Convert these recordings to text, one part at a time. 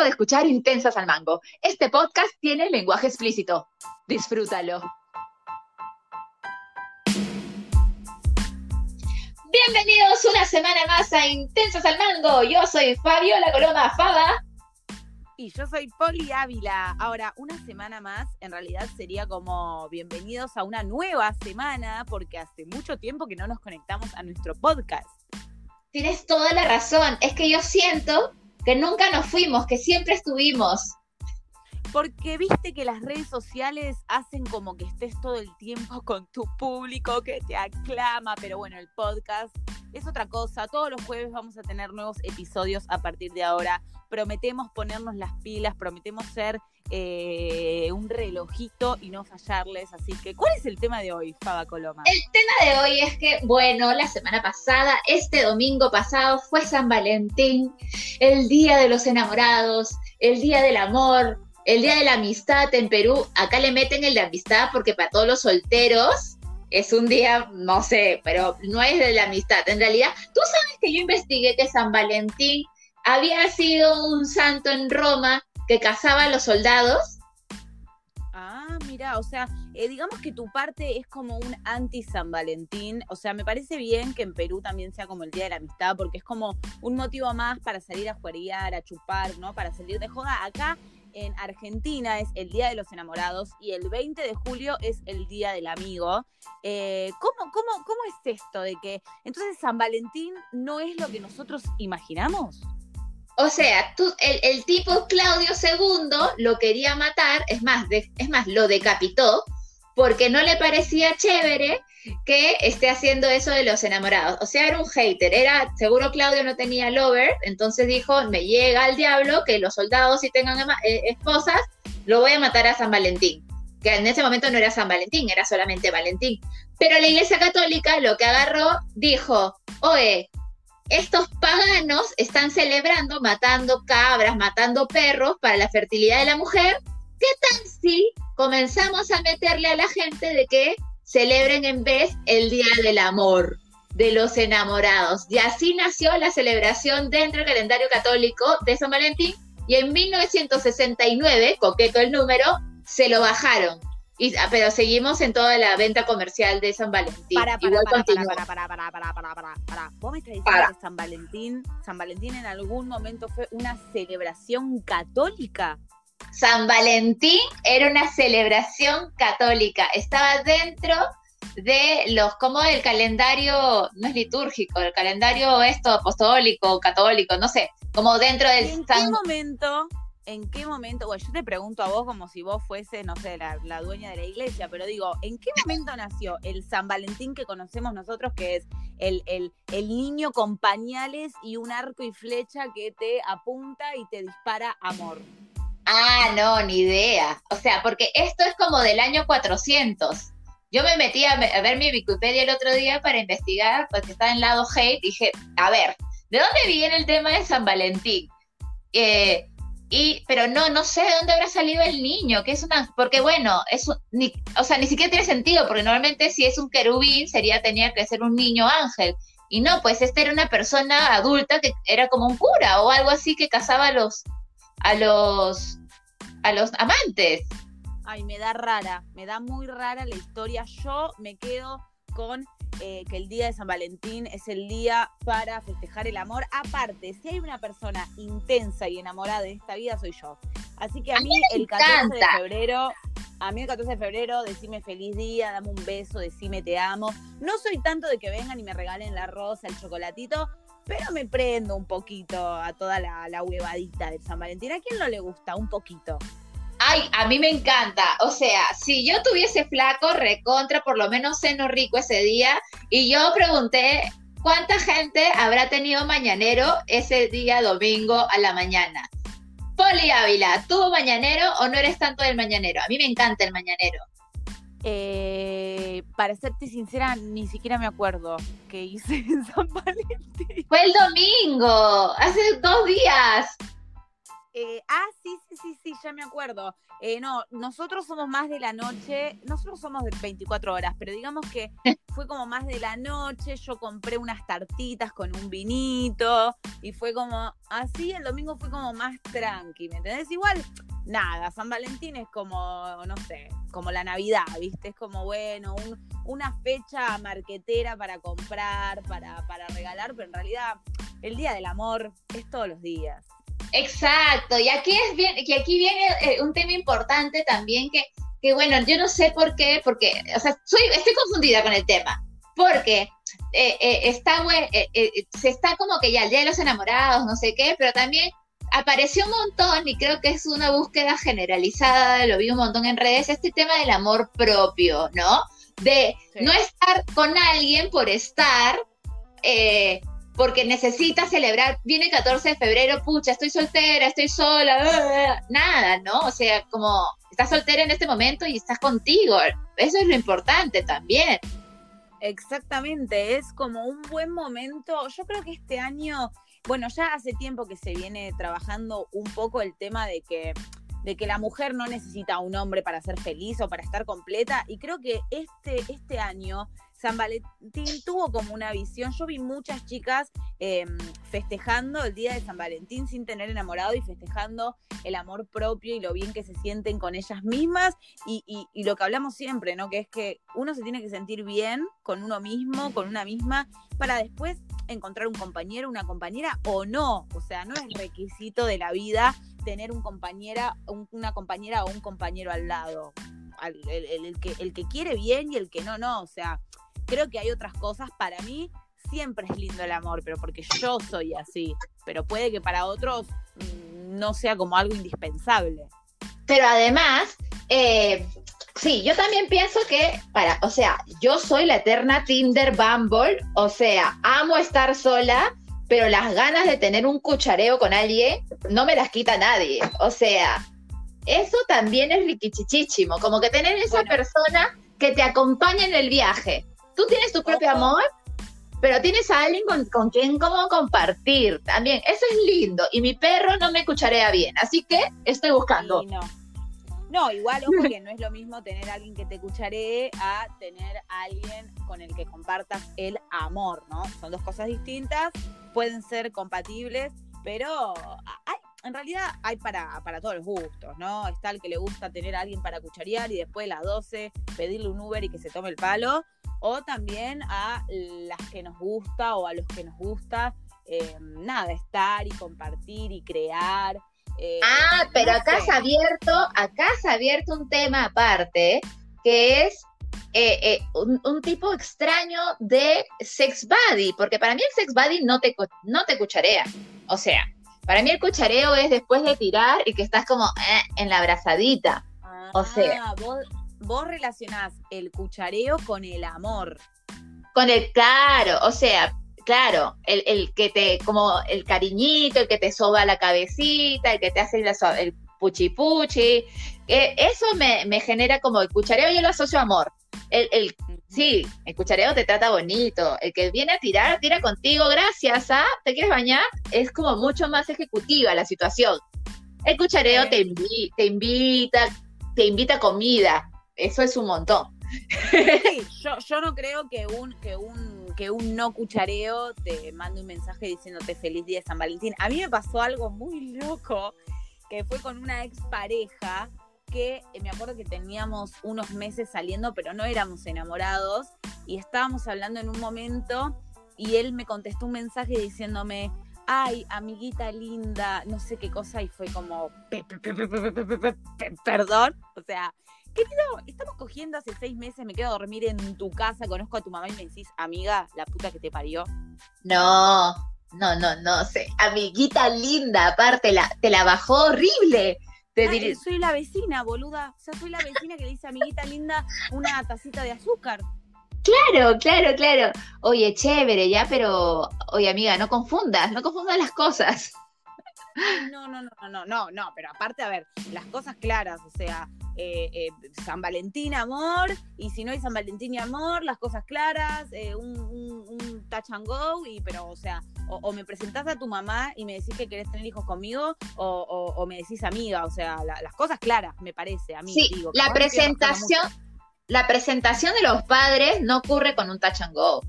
momento de escuchar Intensas al Mango. Este podcast tiene lenguaje explícito. Disfrútalo. Bienvenidos una semana más a Intensas al Mango. Yo soy Fabio, la Coloma Fada. Y yo soy Poli Ávila. Ahora, una semana más, en realidad sería como bienvenidos a una nueva semana, porque hace mucho tiempo que no nos conectamos a nuestro podcast. Tienes toda la razón. Es que yo siento que nunca nos fuimos, que siempre estuvimos. Porque viste que las redes sociales hacen como que estés todo el tiempo con tu público que te aclama, pero bueno, el podcast es otra cosa. Todos los jueves vamos a tener nuevos episodios a partir de ahora. Prometemos ponernos las pilas, prometemos ser eh, un relojito y no fallarles. Así que, ¿cuál es el tema de hoy, Faba Coloma? El tema de hoy es que, bueno, la semana pasada, este domingo pasado, fue San Valentín, el Día de los Enamorados, el Día del Amor el Día de la Amistad en Perú, acá le meten el de amistad porque para todos los solteros es un día, no sé, pero no es de la amistad. En realidad, tú sabes que yo investigué que San Valentín había sido un santo en Roma que cazaba a los soldados. Ah, mira, o sea, eh, digamos que tu parte es como un anti-San Valentín. O sea, me parece bien que en Perú también sea como el Día de la Amistad, porque es como un motivo más para salir a jugar, a chupar, ¿no? Para salir de joda. Acá en Argentina es el Día de los Enamorados y el 20 de julio es el Día del Amigo. Eh, ¿cómo, cómo, cómo es esto de que entonces San Valentín no es lo que nosotros imaginamos? O sea, tú, el, tipo Claudio II lo quería matar, es más, es más, lo decapitó porque no le parecía chévere que esté haciendo eso de los enamorados. O sea, era un hater. Era, seguro Claudio no tenía lover, entonces dijo, me llega al diablo que los soldados si tengan eh, esposas, lo voy a matar a San Valentín. Que en ese momento no era San Valentín, era solamente Valentín. Pero la Iglesia Católica lo que agarró, dijo, oye, estos paganos están celebrando, matando cabras, matando perros para la fertilidad de la mujer. ¿Qué tal si comenzamos a meterle a la gente de que celebren en vez el Día del Amor de los enamorados. Y así nació la celebración dentro del calendario católico de San Valentín y en 1969, coqueto el número, se lo bajaron. Y, ah, pero seguimos en toda la venta comercial de San Valentín. Para, para, para, para, para, para, para, para, para, para, Vos me estás diciendo que San Valentín, San Valentín en algún momento fue una celebración católica. San Valentín era una celebración católica, estaba dentro de los, como el calendario, no es litúrgico, el calendario esto apostólico, católico, no sé, como dentro del... ¿En qué momento? ¿En qué momento? Bueno, yo te pregunto a vos como si vos fuese, no sé, la, dueña de la iglesia, pero digo, ¿en qué momento nació el San Valentín que conocemos nosotros, que es el, el, el niño con pañales y un arco y flecha que te apunta y te dispara amor? Ah, no, ni idea. O sea, porque esto es como del año 400. Yo me metí a, ver mi Wikipedia el otro día para investigar, porque estaba en lado hate, dije, a ver, ¿de dónde viene el tema de San Valentín? Eh, y, pero no, no sé de dónde habrá salido el niño, que es una, porque bueno, es ni, o sea, ni siquiera tiene sentido, porque normalmente si es un querubín sería, tenía que ser un niño ángel. Y no, pues esta era una persona adulta que era como un cura o algo así que casaba a los, a los, a los amantes. Ay, me da rara, me da muy rara la historia. Yo me quedo con eh, que el día de San Valentín es el día para festejar el amor. Aparte, si hay una persona intensa y enamorada de esta vida, soy yo. Así que a, mí, el 14 de febrero, a mí el 14 de febrero, decime feliz día, dame un beso, decime te amo. No soy tanto de que vengan y me regalen la rosa, el chocolatito, pero me prendo un poquito a toda la, huevadita de San Valentín. ¿A quién no le gusta? Un poquito. Ay, a mí me encanta. O sea, si yo tuviese flaco, recontra, por lo menos seno rico ese día, y yo pregunté cuánta gente habrá tenido mañanero ese día domingo a la mañana. Poli Ávila, ¿tuvo mañanero o no eres tanto del mañanero? A mí me encanta el mañanero. Eh, para serte sincera, ni siquiera me acuerdo qué hice en San Valentín. Fue el domingo, hace dos días. Eh, ah, sí, sí, sí, sí, ya me acuerdo. Eh, no, nosotros somos más de la noche, nosotros somos de 24 horas, pero digamos que fue como más de la noche, yo compré unas tartitas con un vinito y fue como así, el domingo fue como más tranqui, ¿me entendés? Igual, nada, San Valentín es como, no sé, como la Navidad, ¿viste? Es como, bueno, una fecha marquetera para comprar, para, para regalar, pero en realidad el Día del Amor es todos los días. Exacto, y aquí es bien, que aquí viene eh, un tema importante también que, que bueno, yo no sé por qué, porque, o sea, soy, estoy confundida con el tema, porque eh, eh, está, se está como que ya el día de los enamorados, no sé qué, pero también apareció un montón y creo que es una búsqueda generalizada, lo vi un montón en redes, este tema del amor propio, ¿no? De no estar con alguien por estar, eh, porque necesita celebrar, viene 14 de febrero, pucha, estoy soltera, estoy sola, nada, ¿no? O sea, como estás soltera en este momento y estás contigo, eso es lo importante también. Exactamente, es como un buen momento, yo creo que este año, bueno, ya hace tiempo que se viene trabajando un poco el tema de que de que la mujer no necesita a un hombre para ser feliz o para estar completa. Y creo que este, este año San Valentín tuvo como una visión. Yo vi muchas chicas em, festejando el día de San Valentín sin tener enamorado y festejando el amor propio y lo bien que se sienten con ellas mismas y, lo que hablamos siempre, ¿no? Que es que uno se tiene que sentir bien con uno mismo, con una misma, para después encontrar un compañero, una compañera o no. O sea, no es requisito de la vida tener un compañera, una compañera o un compañero al lado. el que quiere bien y el que no, no. O sea, creo que hay otras cosas. Para mí siempre es lindo el amor, pero porque yo soy así. Pero puede que para otros mm, no sea como algo indispensable. Pero además, eh, sí, yo también pienso que para, o sea, yo soy la eterna Tinder Bumble, o sea, amo estar sola, pero las ganas de tener un cuchareo con alguien no me las quita nadie. O sea, eso también es riquichichichimo, como que tener esa persona que te acompaña en el viaje. Tú tienes tu propio amor, pero tienes a alguien con, quien como compartir también. Eso es lindo. Y mi perro no me cucharea bien, así que estoy buscando. no. no. igual, ojo que no es lo mismo tener a alguien que te cucharee a tener a alguien con el que compartas el amor, ¿no? Son dos cosas distintas, pueden ser compatibles, pero hay, en realidad hay para, para todos los gustos, ¿no? Está el que le gusta tener a alguien para cucharear y después a las 12 pedirle un Uber y que se tome el palo, o también a las que nos gusta o a los que nos gusta, eh, nada, estar y compartir y crear. Eh, ah, pero acá se ha abierto, acá se ha abierto un tema aparte, que es eh, un, tipo extraño de sex buddy, porque para mí el sex buddy no te, no te cucharea. O sea, para mí el cuchareo es después de tirar y que estás como en la abrazadita. o sea. Ah, vos relacionás el cuchareo con el amor. Con el, claro, o sea, claro, el, que te, como el cariñito, el que te soba la cabecita, el que te hace el puchi puchi, eh, eso me, genera como el cuchareo, yo lo asocio a amor. El, el, sí, el cuchareo te trata bonito, el que viene a tirar, tira contigo, gracias, ¿ah? ¿Te quieres bañar? Es como mucho más ejecutiva la situación. El cuchareo te, te invita, te invita a comida, eso es un montón. Sí, yo, no creo que un, que un, que un no cuchareo te mande un mensaje diciéndote feliz día de San Valentín. A mí me pasó algo muy loco, que fue con una expareja que eh, me acuerdo que teníamos unos meses saliendo, pero no éramos enamorados, y estábamos hablando en un momento, y él me contestó un mensaje diciéndome, ay, amiguita linda, no sé qué cosa, y fue como, perdón, o sea, querido, estamos cogiendo hace seis meses, me quedo a dormir en tu casa, conozco a tu mamá y me decís, amiga, la puta que te parió. No, no, no, no sé. Amiguita linda, aparte, la, te la bajó horrible. Te. Soy la vecina, boluda. O sea, soy la vecina que le dice, amiguita linda, una tacita de azúcar. Claro, claro, claro. Oye, chévere, ya, pero, oye, amiga, no confundas, no confundas las cosas. No, no, no, no, no, no, pero aparte, a ver, las cosas claras, o sea, eh, eh, San Valentín, amor, y si no hay San Valentín y amor, las cosas claras, eh, un, un, touch and go, y, pero, o sea, o, me presentás a tu mamá y me decís que querés tener hijos conmigo, o, me decís amiga, o sea, las cosas claras, me parece, a mí. Sí, la presentación, la presentación de los padres no ocurre con un touch and go.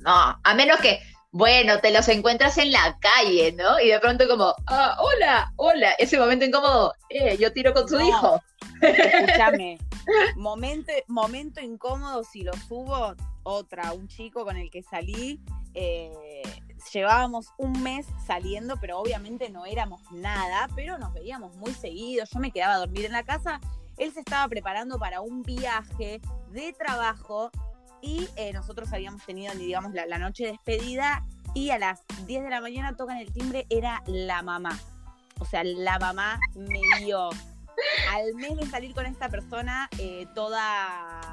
No, a menos que bueno, te los encuentras en la calle, ¿no? Y de pronto como, ah, hola, hola, ese momento incómodo, eh, yo tiro con su hijo. Escúchame, momento, momento incómodo si lo subo, otra, un chico con el que salí, eh, llevábamos un mes saliendo, pero obviamente no éramos nada, pero nos veíamos muy seguidos, yo me quedaba a dormir en la casa, él se estaba preparando para un viaje de trabajo y eh, nosotros habíamos tenido, digamos, la, noche despedida y a las 10 de la mañana tocan el timbre, era la mamá. O sea, la mamá me dio al mes de salir con esta persona eh, toda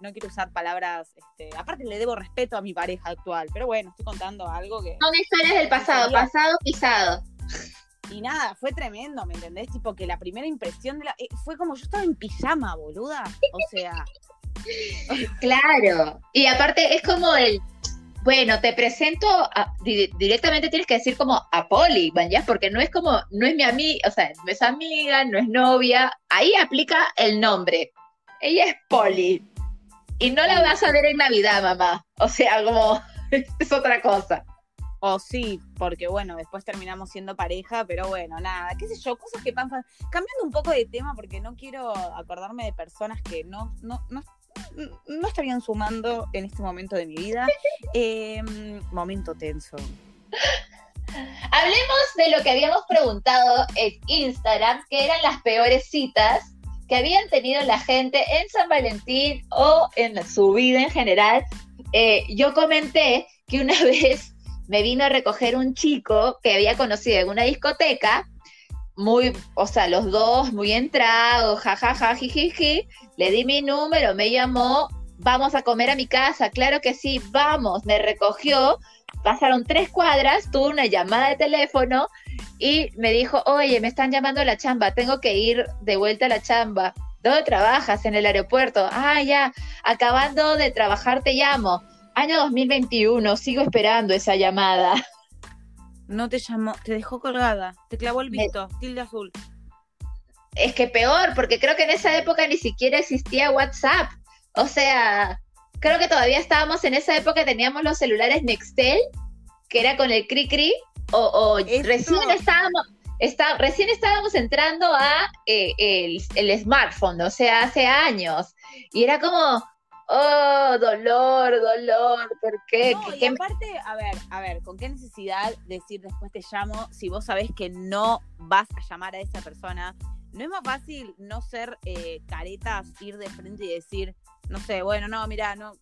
no quiero usar palabras, este, aparte le debo respeto a mi pareja actual, pero bueno, estoy contando algo que... Son historias del pasado, pasado pisado. Y nada, fue tremendo, ¿me entendés? Tipo que la primera impresión de la... Eh, fue como yo estaba en pijama, boluda. O sea, Claro. Y aparte es como el, bueno, te presento, directamente tienes que decir como a Poli, ¿ya? Porque no es como, no es mi amiga, o sea, no es amiga, no es novia, ahí aplica el nombre. Ella es Poli. Y no la vas a ver en Navidad, mamá. O sea, como, es otra cosa. O sí, porque bueno, después terminamos siendo pareja, pero bueno, nada, qué sé yo, cosas que pasan. Cambiando un poco de tema, porque no quiero acordarme de personas que no, no, no no estarían sumando en este momento de mi vida. Em, momento tenso. Hablemos de lo que habíamos preguntado en Instagram, que eran las peores citas que habían tenido la gente en San Valentín o en su vida en general. Eh, yo comenté que una vez me vino a recoger un chico que había conocido en una discoteca muy, o sea, los dos muy entrados, jajaja, jijiji, le di mi número, me llamó, vamos a comer a mi casa, claro que sí, vamos, me recogió, pasaron tres cuadras, tuve una llamada de teléfono y me dijo, oye, me están llamando a la chamba, tengo que ir de vuelta a la chamba. ¿Dónde trabajas? En el aeropuerto. Ah, ya, acabando de trabajar te llamo. Año 2021, sigo esperando esa llamada. No te llamó, te dejó colgada, te clavó el visto, tilde azul. Es que peor, porque creo que en esa época ni siquiera existía WhatsApp. O sea, creo que todavía estábamos en esa época, teníamos los celulares Nextel, que era con el cri cri, o, recién estábamos, está, recién estábamos entrando a eh, el, el, smartphone, o sea, hace años. Y era como, oh, dolor, dolor, ¿por qué? No, y aparte, a ver, a ver, ¿con qué necesidad decir después te llamo si vos sabés que no vas a llamar a esa persona? ¿No es más fácil no ser eh, caretas, ir de frente y decir, no sé, bueno, no, mira, no,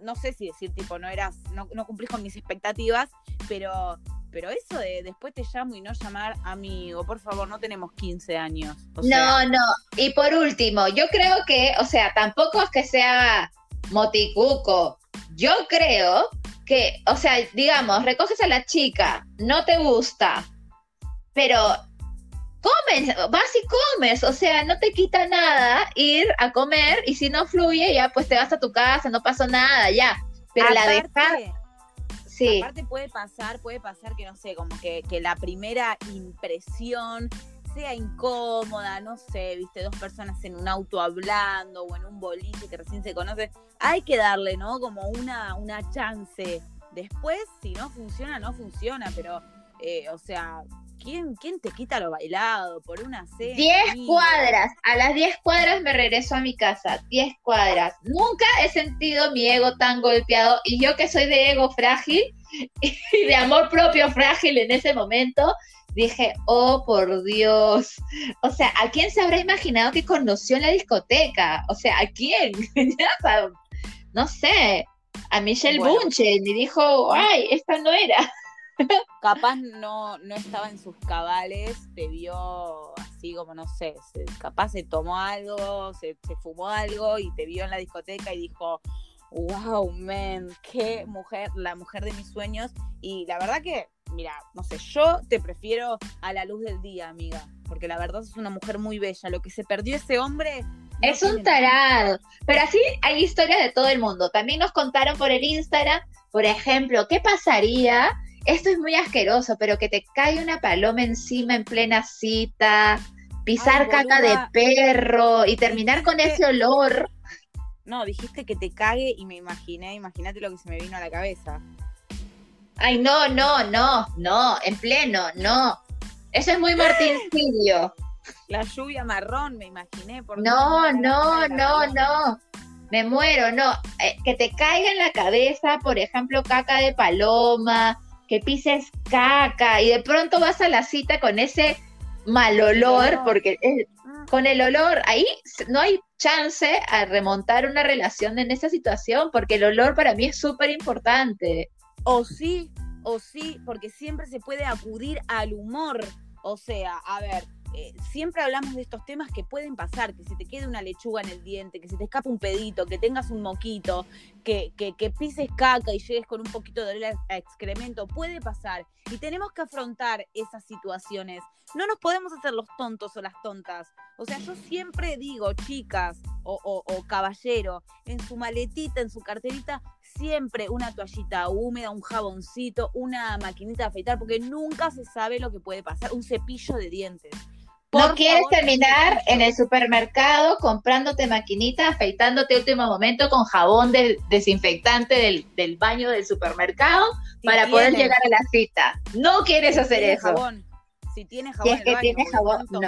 no sé si decir tipo, no eras, no, no cumplís con mis expectativas, pero pero eso de después te llamo y no llamar amigo, por favor, no tenemos 15 años. no, no. Y por último, yo creo que, o sea, tampoco es que sea moticuco. Yo creo que, o sea, digamos, recoges a la chica, no te gusta, pero comes, vas y comes, o sea, no te quita nada ir a comer y si no fluye, ya pues te vas a tu casa, no pasó nada, ya. Pero la dejas. Sí. Aparte puede pasar, puede pasar que no sé, como que, que la primera impresión sea incómoda, no sé, viste, dos personas en un auto hablando o en un boliche que recién se conoce, hay que darle, ¿no? Como una, una chance. Después, si no funciona, no funciona, pero, eh, o sea, ¿quién, ¿quién te quita lo bailado por una cena? Diez cuadras, a las diez cuadras me regreso a mi casa, diez cuadras. Nunca he sentido mi ego tan golpeado y yo que soy de ego frágil y de amor propio frágil en ese momento, dije, oh por Dios. O sea, ¿a quién se habrá imaginado que conoció en la discoteca? O sea, ¿a quién? no sé, a Michelle Bunchen y dijo, ay, esta no era. capaz no, no estaba en sus cabales, te vio así como, no sé, capaz se tomó algo, se, se fumó algo y te vio en la discoteca y dijo, wow, man, qué mujer, la mujer de mis sueños. Y la verdad que mira, no sé, yo te prefiero a la luz del día, amiga, porque la verdad es una mujer muy bella. Lo que se perdió ese hombre... es un tarado. Pero así hay historias de todo el mundo. También nos contaron por el Instagram, por ejemplo, ¿qué pasaría? Esto es muy asqueroso, pero que te cae una paloma encima en plena cita, pisar caca de perro y terminar con ese olor. No, dijiste que te cague y me imaginé, imagínate lo que se me vino a la cabeza. Ay, no, no, no, no, en pleno, no. Eso es muy martincillo. La lluvia marrón, me imaginé. Por no, no, no, no. Me muero, no. Eh, que te caiga en la cabeza, por ejemplo, caca de paloma, que pises caca y de pronto vas a la cita con ese mal olor, porque ah. con el olor ahí no hay chance a remontar una relación en esa situación, porque el olor para mí es súper importante. O sí, o sí, porque siempre se puede acudir al humor. O sea, a ver, eh, siempre hablamos de estos temas que pueden pasar, que se te quede una lechuga en el diente, que se te escape un pedito, que tengas un moquito, que, que, pises caca y llegues con un poquito de olor a excremento, puede pasar. Y tenemos que afrontar esas situaciones. No nos podemos hacer los tontos o las tontas. O sea, yo siempre digo, chicas o, o caballero, en su maletita, en su carterita, siempre una toallita húmeda, un jaboncito, una maquinita de afeitar, porque nunca se sabe lo que puede pasar, un cepillo de dientes no quieres terminar en el supermercado comprándote maquinita, afeitándote último momento con jabón desinfectante del, baño del supermercado para poder llegar a la cita. No quieres hacer eso. Jabón. Si tienes jabón, es que tienes jabón, no.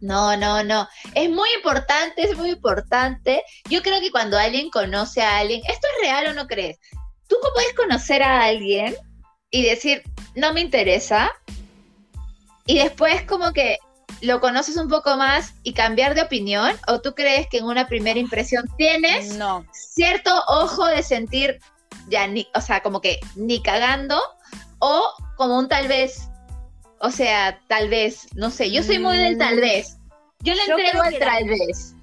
No, no, no. Es muy importante, es muy importante. Yo creo que cuando alguien conoce a alguien, ¿esto es real o no crees? Tú puedes conocer a alguien y decir, no me interesa, y después como que lo conoces un poco más y cambiar de opinión? ¿O tú crees que en una primera impresión tienes cierto ojo de sentir, ya ni, o sea, como que ni cagando, o como un tal vez, o sea, tal vez, no sé, yo soy muy del tal mm. vez. Yo le entrego al tal vez.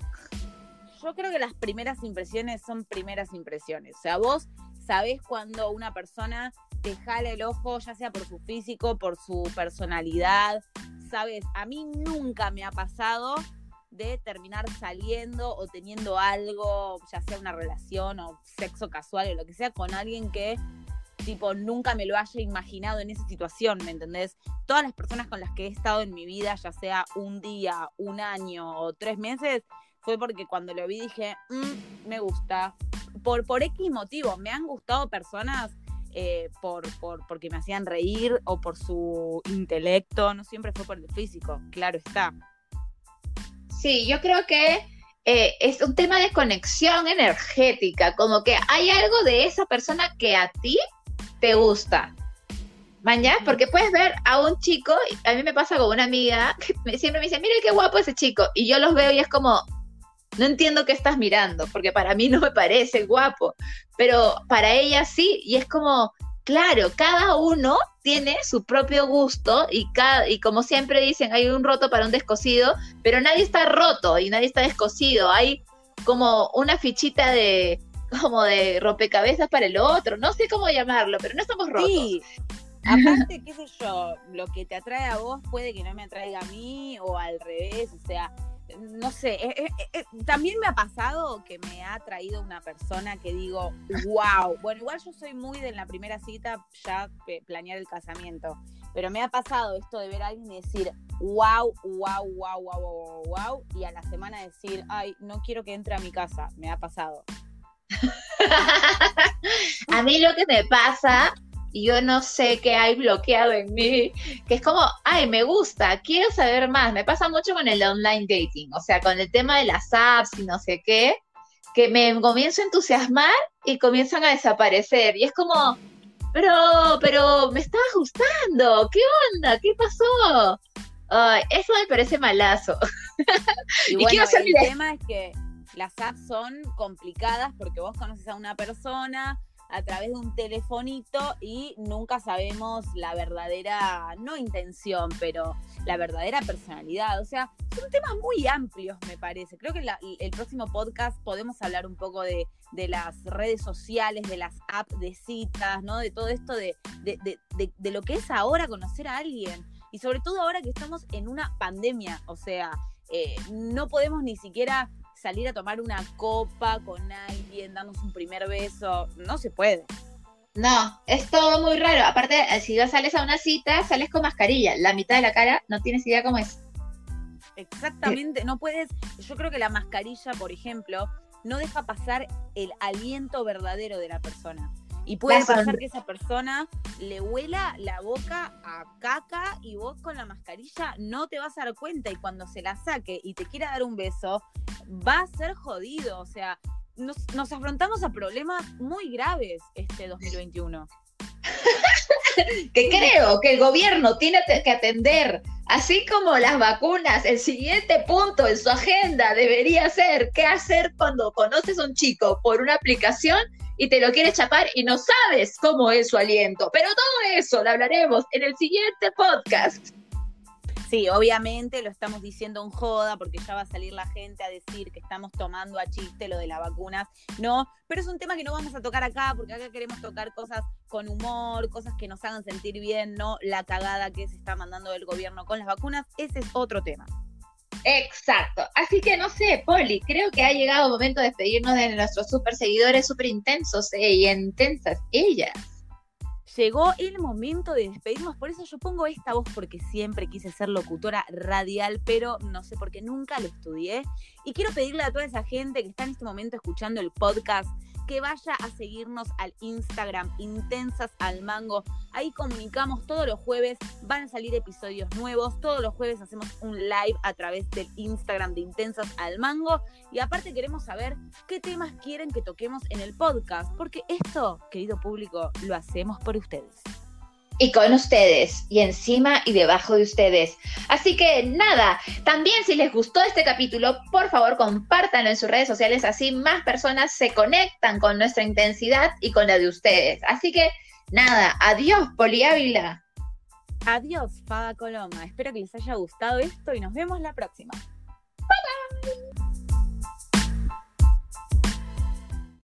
Yo creo que las primeras impresiones son primeras impresiones. O sea, vos sabés cuando una persona te jala el ojo, ya sea por su físico, por su personalidad. Sabes, a mí nunca me ha pasado de terminar saliendo o teniendo algo, ya sea una relación o sexo casual o lo que sea, con alguien que tipo nunca me lo haya imaginado en esa situación, ¿me entendés? Todas las personas con las que he estado en mi vida, ya sea un día, un año o tres meses, fue porque cuando lo vi dije, mm, me gusta. Por, por X motivo, me han gustado personas eh, por, por, porque me hacían reír o por su intelecto, no siempre fue por el físico, claro está. Sí, yo creo que eh, es un tema de conexión energética, como que hay algo de esa persona que a ti te gusta. Mañana, porque puedes ver a un chico, a mí me pasa con una amiga, que siempre me dice, mira qué guapo ese chico, y yo los veo y es como, no entiendo qué estás mirando, porque para mí no me parece guapo, pero para ella sí, y es como, claro, cada uno tiene su propio gusto y, cada, y como siempre dicen, hay un roto para un descosido, pero nadie está roto y nadie está descosido, hay como una fichita de como de rompecabezas para el otro, no sé cómo llamarlo, pero no estamos rotos. Sí. Aparte, qué sé yo, lo que te atrae a vos puede que no me atraiga a mí o al revés, o sea, no sé, eh, eh, eh, también me ha pasado que me ha traído una persona que digo, wow, bueno, igual yo soy muy de la primera cita ya planear el casamiento, pero me ha pasado esto de ver a alguien y decir, wow, wow, wow, wow, wow, wow, y a la semana decir, ay, no quiero que entre a mi casa, me ha pasado. a mí lo que me pasa yo no sé qué hay bloqueado en mí, que es como, ay, me gusta, quiero saber más. Me pasa mucho con el online dating, o sea, con el tema de las apps y no sé qué, que me comienzo a entusiasmar y comienzan a desaparecer. Y es como, pero, pero me estaba gustando, ¿qué onda? ¿Qué pasó? Eso me parece malazo. Y, bueno, el tema es que las apps son complicadas porque vos conoces a una persona, a través de un telefonito y nunca sabemos la verdadera, no intención, pero la verdadera personalidad. O sea, son temas muy amplios, me parece. Creo que el próximo podcast podemos hablar un poco de, las redes sociales, de las apps de citas, ¿no? De todo esto de, de lo que es ahora conocer a alguien. Y sobre todo ahora que estamos en una pandemia, o sea, eh, no podemos ni siquiera salir a tomar una copa con alguien, darnos un primer beso, no se puede. No, es todo muy raro. Aparte, eh, si sales a una cita, sales con mascarilla. La mitad de la cara no tienes idea cómo es. Exactamente, no puedes. Yo creo que la mascarilla, por ejemplo, no deja pasar el aliento verdadero de la persona. Y puede pasar que esa persona le huela la boca a caca y vos con la mascarilla no te vas a dar cuenta y cuando se la saque y te quiera dar un beso, va a ser jodido. O sea, nos, nos afrontamos a problemas muy graves este 2021. que creo que el gobierno tiene que atender, así como las vacunas, el siguiente punto en su agenda debería ser qué hacer cuando conoces a un chico por una aplicación y te lo quieres chapar y no sabes cómo es su aliento. Pero todo eso lo hablaremos en el siguiente podcast. Sí, obviamente lo estamos diciendo en joda porque ya va a salir la gente a decir que estamos tomando a chiste lo de las vacunas. No, pero es un tema que no vamos a tocar acá porque acá queremos tocar cosas con humor, cosas que nos hagan sentir bien, no la cagada que se está mandando el gobierno con las vacunas. Ese es otro tema. Exacto. Así que no sé, Poli, creo que ha llegado el momento de despedirnos de nuestros super seguidores, super intensos e intensas, ellas. Llegó el momento de despedirnos, por eso yo pongo esta voz porque siempre quise ser locutora radial, pero no sé por qué nunca lo estudié. Y quiero pedirle a toda esa gente que está en este momento escuchando el podcast que vaya a seguirnos al Instagram Intensas al Mango. Ahí comunicamos todos los jueves, van a salir episodios nuevos. Todos los jueves hacemos un live a través del Instagram de Intensas al Mango. Y aparte queremos saber qué temas quieren que toquemos en el podcast, porque esto, querido público, lo hacemos por ustedes y con ustedes y encima y debajo de ustedes. Así que nada, también si les gustó este capítulo, por favor compártanlo en sus redes sociales, así más personas se conectan con nuestra intensidad y con la de ustedes. Así que nada, adiós Poli Ávila. Adiós Fada Coloma, espero que les haya gustado esto y nos vemos la próxima. Bye bye.